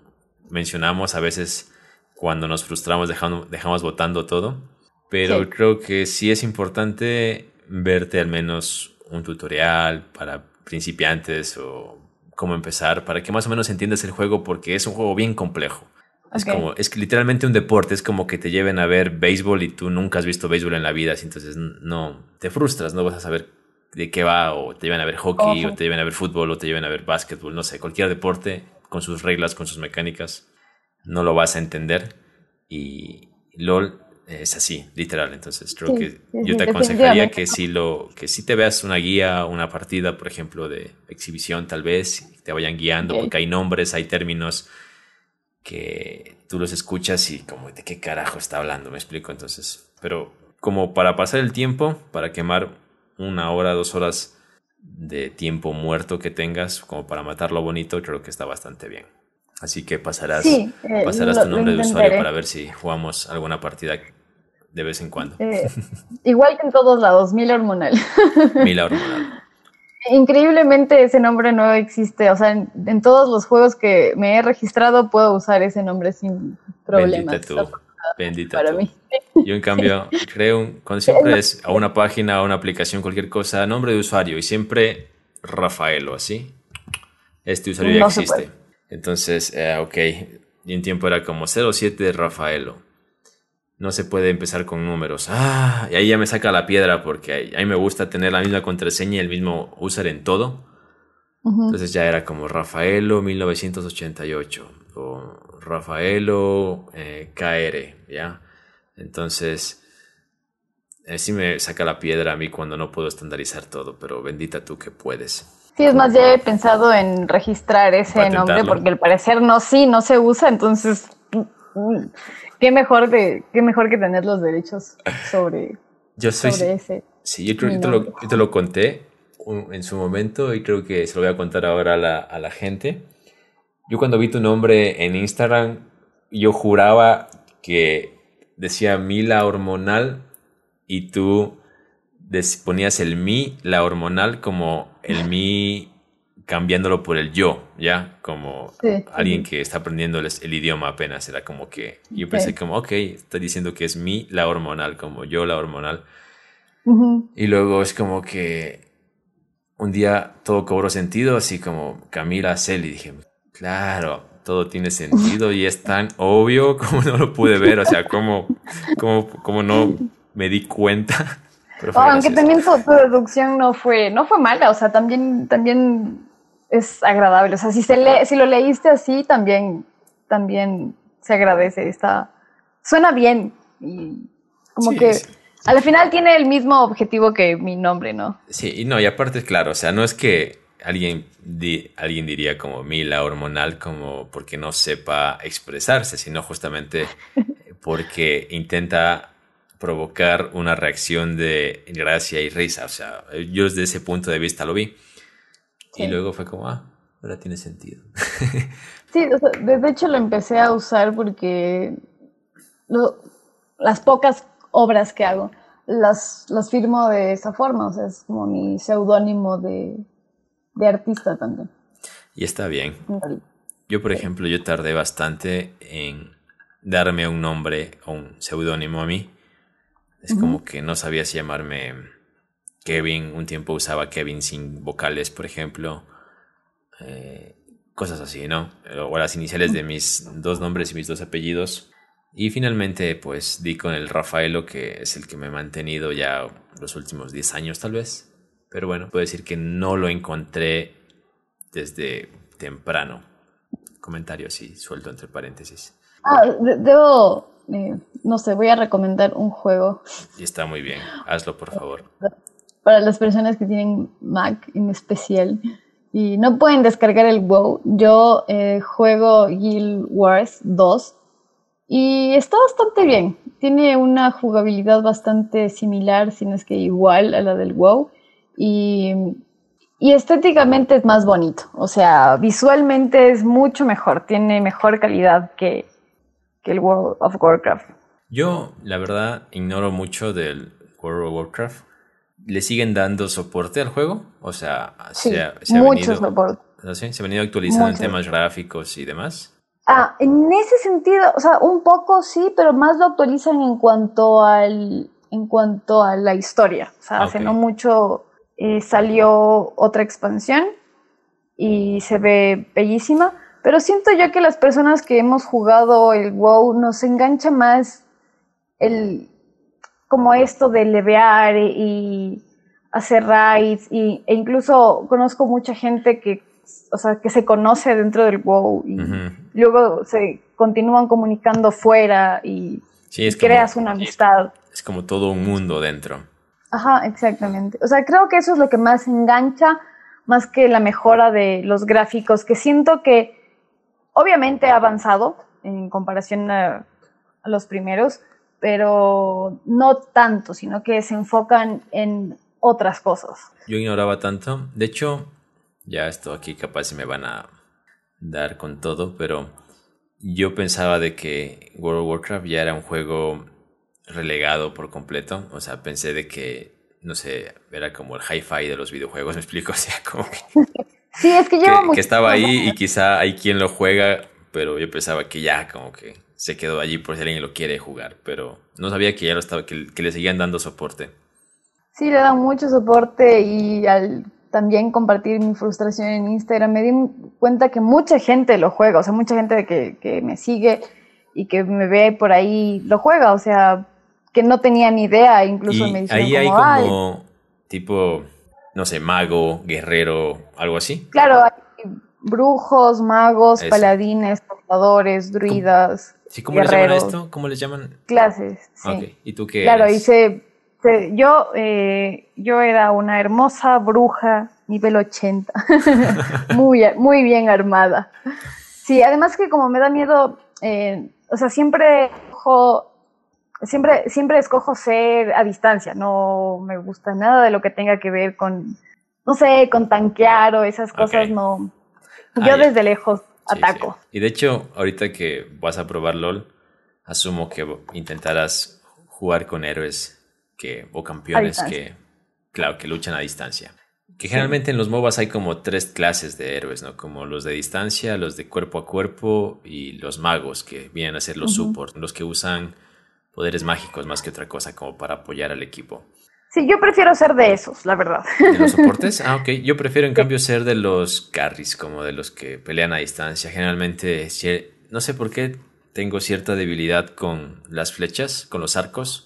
mencionamos, a veces cuando nos frustramos dejamos, dejamos votando todo. Pero creo que sí es importante verte al menos un tutorial para principiantes o cómo empezar, para que más o menos entiendas el juego, porque es un juego bien complejo. Es como, es literalmente un deporte, es como que te lleven a ver béisbol y tú nunca has visto béisbol en la vida, entonces no, te frustras, no vas a saber de qué va, o te llevan a ver hockey, o te llevan a ver fútbol, o te llevan a ver básquetbol, no sé, cualquier deporte con sus reglas, con sus mecánicas, no lo vas a entender. Y LOL es así, literal. Entonces, creo que yo te aconsejaría que si lo, que si te veas una guía, una partida, por ejemplo, de exhibición, tal vez, te vayan guiando, porque hay nombres, hay términos que tú los escuchas y como de qué carajo está hablando, me explico. Entonces, pero como para pasar el tiempo, para quemar una hora, dos horas de tiempo muerto que tengas como para matarlo bonito, creo que está bastante bien. Así que pasarás, eh, pasarás tu nombre de usuario para ver si jugamos alguna partida de vez en cuando. Eh, igual que en todos lados, Mila Hormonal. Mila Hormonal. Increíblemente ese nombre no existe, o sea, en, todos los juegos que me he registrado puedo usar ese nombre sin problemas. Bendita para mí. Yo, en cambio, creo, cuando siempre es a una página, a una aplicación, cualquier cosa, nombre de usuario y siempre Rafaelo, así. Este usuario ya existe. Entonces, eh, ok, y un tiempo era como 07 Rafaelo. No se puede empezar con números. Ah, y ahí ya me saca la piedra porque a mí me gusta tener la misma contraseña y el mismo user en todo. Entonces ya era como Rafaelo 1988 o Rafaelo eh, KR, ¿ya? Entonces, eh, sí me saca la piedra a mí cuando no puedo estandarizar todo, pero bendita tú que puedes. Sí, es más, ya he pensado en registrar ese nombre porque al parecer no, sí, no se usa, entonces, qué mejor, de, qué mejor que tener los derechos sobre, yo soy, ese. Sí, yo creo que te lo, conté en su momento y creo que se lo voy a contar ahora a la, a la gente. Yo cuando vi tu nombre en Instagram, yo juraba que decía Mila hormonal y tú ponías el mi, la hormonal, como el mi cambiándolo por el yo, ¿ya? Como alguien que está aprendiendo el, idioma apenas. Era como que yo pensé como, ok, está diciendo que es mi, la hormonal, como yo, la hormonal. Y luego es como que un día todo cobró sentido, así como Camila Celi. Dije, Claro, todo tiene sentido y es tan obvio como no lo pude ver, o sea, como, como, como no me di cuenta. aunque también tu, deducción no fue, no fue mala, o sea, también, también es agradable. O sea, si, se le, si lo leíste así, también, también se agradece. Está, suena bien y como que al final tiene el mismo objetivo que mi nombre, ¿no? Sí, y no, y aparte, claro, o sea, no es que alguien, alguien diría como Mila hormonal, como porque no sepa expresarse, sino justamente porque intenta provocar una reacción de gracia y risa. O sea, yo desde ese punto de vista lo vi. Y luego fue como, ah, ahora tiene sentido. sí, de hecho lo empecé a usar porque las pocas obras que hago las, las firmo de esa forma, o sea, es como mi seudónimo de, de artista también. Y está bien. Yo, por ejemplo, yo tardé bastante en darme un nombre o un seudónimo a mí. Es como que no sabía si llamarme Kevin. Un tiempo usaba Kevin sin vocales, por ejemplo. Eh, cosas así, ¿no? O las iniciales de mis dos nombres y mis dos apellidos. Y finalmente, pues di con el Rafaelo, que es el que me ha mantenido ya los últimos 10 años, tal vez. Pero bueno, puedo decir que no lo encontré desde temprano. Comentario así, suelto entre paréntesis. Ah, debo, eh, no sé, voy a recomendar un juego. Y está muy bien, hazlo por favor. Para las personas que tienen Mac en especial y no pueden descargar el WoW, yo eh, juego Guild Wars 2 y está bastante bien. Tiene una jugabilidad bastante similar, si no es que igual a la del WoW. Y, y estéticamente es más bonito. O sea, visualmente es mucho mejor. Tiene mejor calidad que, que el World of Warcraft. Yo, la verdad, ignoro mucho del World of Warcraft. ¿Le siguen dando soporte al juego? O sea, se, ha, mucho soporte. ¿Se ha venido actualizando en temas gráficos y demás? Ah, en ese sentido, o sea, un poco sí, pero más lo actualizan en cuanto al, en cuanto a la historia. O sea, hace no mucho eh, salió otra expansión y se ve bellísima. Pero siento yo que las personas que hemos jugado el WoW nos engancha más el como esto de levear y hacer raids y, e incluso conozco mucha gente que o sea, que se conoce dentro del WoW y luego se continúan comunicando fuera y, creas una amistad. Es como todo un mundo dentro. Ajá, exactamente. O sea, creo que eso es lo que más engancha, más que la mejora de los gráficos, que siento que obviamente ha avanzado en comparación a, a los primeros, pero no tanto, sino que se enfocan en otras cosas. Yo ignoraba tanto. De hecho, ya esto aquí capaz se me van a dar con todo, pero yo pensaba de que World of Warcraft ya era un juego relegado por completo, o sea, pensé de que, no sé, era como el hi-fi de los videojuegos, me explico, o sea, como que... Sí, es que lleva que, estaba ahí y quizá hay quien lo juega, pero yo pensaba que ya como que se quedó allí por si alguien lo quiere jugar, pero no sabía que ya lo estaba, que, que le seguían dando soporte. Sí, le dan mucho soporte y al también compartir mi frustración en Instagram, me di cuenta que mucha gente lo juega, o sea, mucha gente que, que me sigue y que me ve por ahí lo juega, o sea, que no tenía ni idea, incluso me dijeron ahí hay como tipo, no sé, mago, guerrero, algo así. Claro, hay brujos, magos, paladines, portadores, druidas. ¿Sí, ¿Cómo les llaman esto? ¿Cómo les llaman? Clases. Sí. ¿Y tú qué? Claro, hice yo, eh, yo era una hermosa bruja nivel 80, muy, muy bien armada. Sí, además que como me da miedo, eh, o sea, siempre siempre, siempre escojo ser a distancia, no me gusta nada de lo que tenga que ver con, no sé, con tanquear o esas cosas, no. Ah, yo desde lejos ataco. Y de hecho, ahorita que vas a probar LOL, asumo que intentarás jugar con héroes que, o campeones que, claro, que luchan a distancia. Que generalmente en los MOBAs hay como tres clases de héroes, ¿no? Como los de distancia, los de cuerpo a cuerpo y los magos, que vienen a ser los support, los que usan poderes mágicos más que otra cosa, como para apoyar al equipo. Sí, yo prefiero ser de esos, la verdad. ¿De los soportes? Ah, ok. Yo prefiero en cambio ser de los carries, como de los que pelean a distancia. Generalmente, no sé por qué tengo cierta debilidad con las flechas, con los arcos.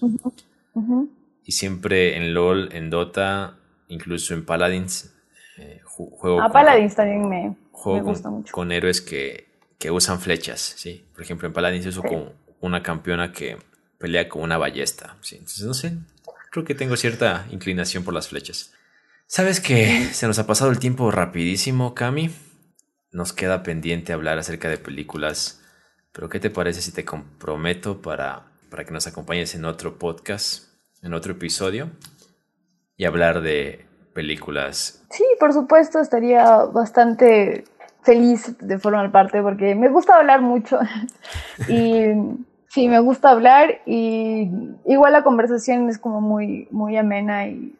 Y siempre en LOL, en Dota, incluso en Paladins, eh, juego. A Paladins también me, gusta mucho. Con héroes que, usan flechas, ¿sí? Por ejemplo, en Paladins uso con una campeona que pelea con una ballesta, ¿sí? Entonces, no sé, creo que tengo cierta inclinación por las flechas. Sabes que se nos ha pasado el tiempo rapidísimo, Cami. Nos queda pendiente hablar acerca de películas, pero ¿qué te parece si te comprometo para, para que nos acompañes en otro podcast, en otro episodio, y hablar de películas? Sí, por supuesto, estaría bastante feliz de formar parte porque me gusta hablar mucho y sí, me gusta hablar y igual la conversación es como muy, muy amena y,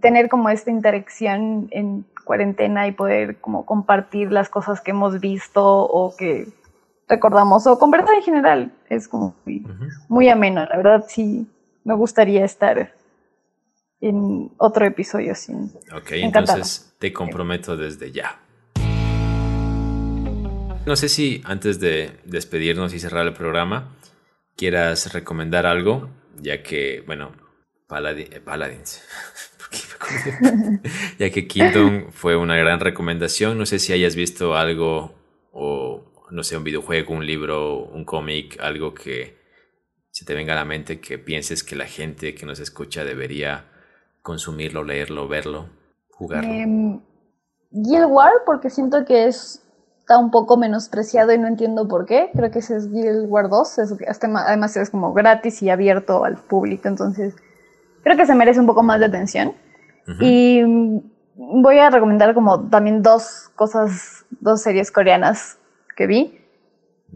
tener como esta interacción en cuarentena y poder como compartir las cosas que hemos visto o que recordamos o conversar en general es como muy, ameno, la verdad sí me gustaría estar en otro episodio sin Ok, entonces te comprometo desde ya. No sé si antes de despedirnos y cerrar el programa quieras recomendar algo, ya que, bueno, eh, Paladins. ya que Kingdom fue una gran recomendación. No sé si hayas visto algo o, no sé, un videojuego, un libro, un cómic, algo que se te venga a la mente que pienses que la gente que nos escucha debería consumirlo, leerlo, verlo, jugarlo. Um, Guild War, porque siento que es está un poco menospreciado y no entiendo por qué. Creo que ese es Guild Wars 2, además es como gratis y abierto al público, entonces creo que se merece un poco más de atención. Y voy a recomendar como también dos cosas, dos series coreanas que vi.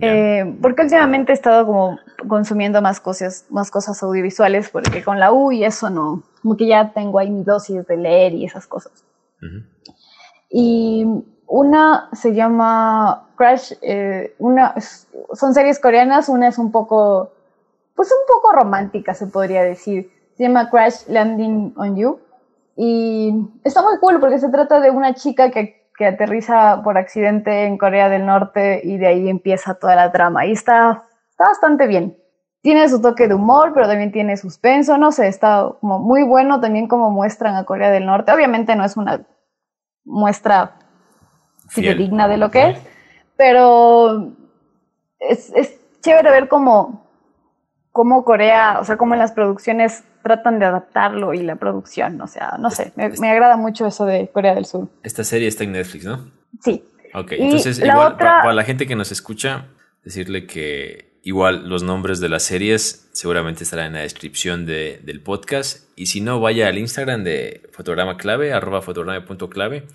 Eh, porque últimamente he estado como consumiendo más cosas, más cosas audiovisuales, porque con la U y eso no, como que ya tengo ahí mi dosis de leer y esas cosas. Y una se llama Crash, eh, una, son series coreanas, una es un poco, pues un poco romántica se podría decir. Se llama Crash Landing on You. Y está muy cool porque se trata de una chica que, que aterriza por accidente en Corea del Norte y de ahí empieza toda la trama. Y está, está bastante bien. Tiene su toque de humor, pero también tiene suspenso, no sé, está muy bueno también como muestran a Corea del Norte. Obviamente no es una muestra digna de lo que es, pero es, es chévere ver cómo, cómo Corea, o sea, cómo en las producciones tratan de adaptarlo y la producción, o sea, no sé, me, agrada mucho eso de Corea del Sur. Esta serie está en Netflix, ¿no? Sí. Ok, entonces igual para, la gente que nos escucha, decirle que igual los nombres de las series seguramente estarán en la descripción de, del podcast y si no, vaya al Instagram de fotograma clave, arroba fotograma.clave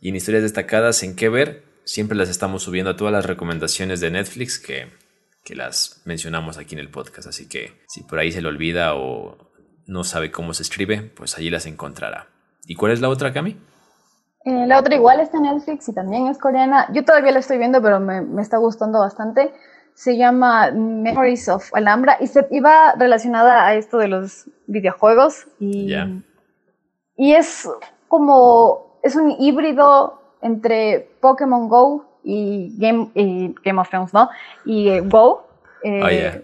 y en historias destacadas en qué ver, siempre las estamos subiendo a todas las recomendaciones de Netflix que, que las mencionamos aquí en el podcast. Así que si por ahí se le olvida o no sabe cómo se escribe, pues allí las encontrará. ¿Y cuál es la otra, Cami? Eh, la otra igual está en Netflix y también es coreana. Yo todavía la estoy viendo, pero me, me está gustando bastante. Se llama Memories of Alhambra y se iba relacionada a esto de los videojuegos y, y es como es un híbrido entre Pokémon Go y Game, Game of Thrones, ¿no? Y eh, Go. Eh,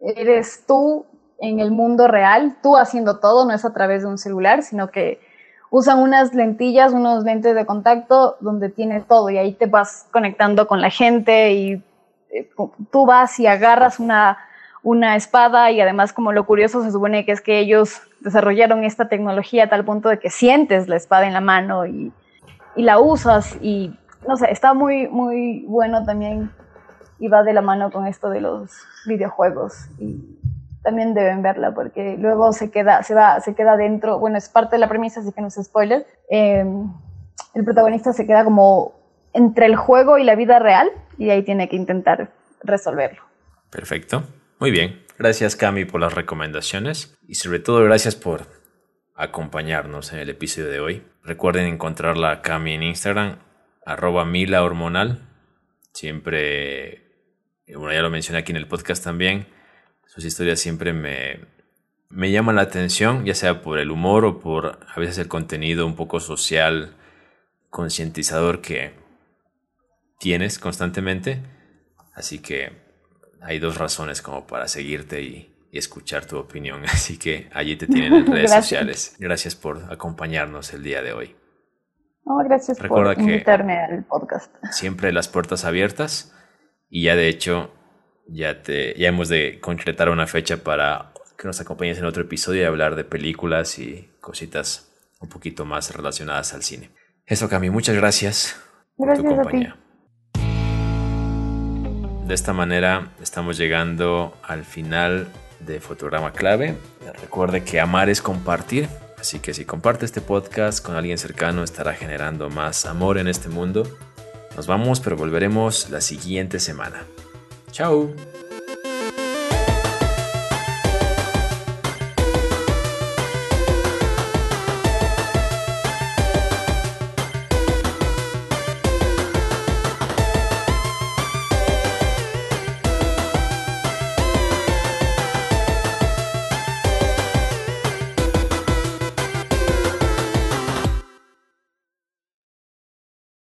oh, eres tú en el mundo real, tú haciendo todo, no es a través de un celular, sino que usan unas lentillas, unos lentes de contacto donde tiene todo y ahí te vas conectando con la gente y eh, tú vas y agarras una, una espada y además como lo curioso se supone que es que ellos desarrollaron esta tecnología a tal punto de que sientes la espada en la mano y, la usas y no sé, está muy, muy bueno también y va de la mano con esto de los videojuegos y también deben verla porque luego se queda, se va, se queda dentro, bueno, es parte de la premisa, así que no es spoiler, em, el protagonista se queda como entre el juego y la vida real y ahí tiene que intentar resolverlo. Perfecto, muy bien. Gracias Cami por las recomendaciones y sobre todo gracias por acompañarnos en el episodio de hoy. Recuerden encontrarla a Cami en Instagram, arroba Mila Hormonal. Siempre, bueno, ya lo mencioné aquí en el podcast también, sus historias siempre me, me llaman la atención, ya sea por el humor o por a veces el contenido un poco social, concientizador que tienes constantemente. Así que hay dos razones como para seguirte y, escuchar tu opinión. Así que allí te tienen en redes sociales. Gracias por acompañarnos el día de hoy. gracias por invitarme al podcast. Siempre las puertas abiertas y ya de hecho ya, te, ya hemos de concretar una fecha para que nos acompañes en otro episodio y hablar de películas y cositas un poquito más relacionadas al cine. Eso, Cami, muchas gracias, por tu compañía. De esta manera estamos llegando al final de Fotograma Clave. Recuerde que amar es compartir, así que si comparte este podcast con alguien cercano estará generando más amor en este mundo. Nos vamos, pero volveremos la siguiente semana. Chao.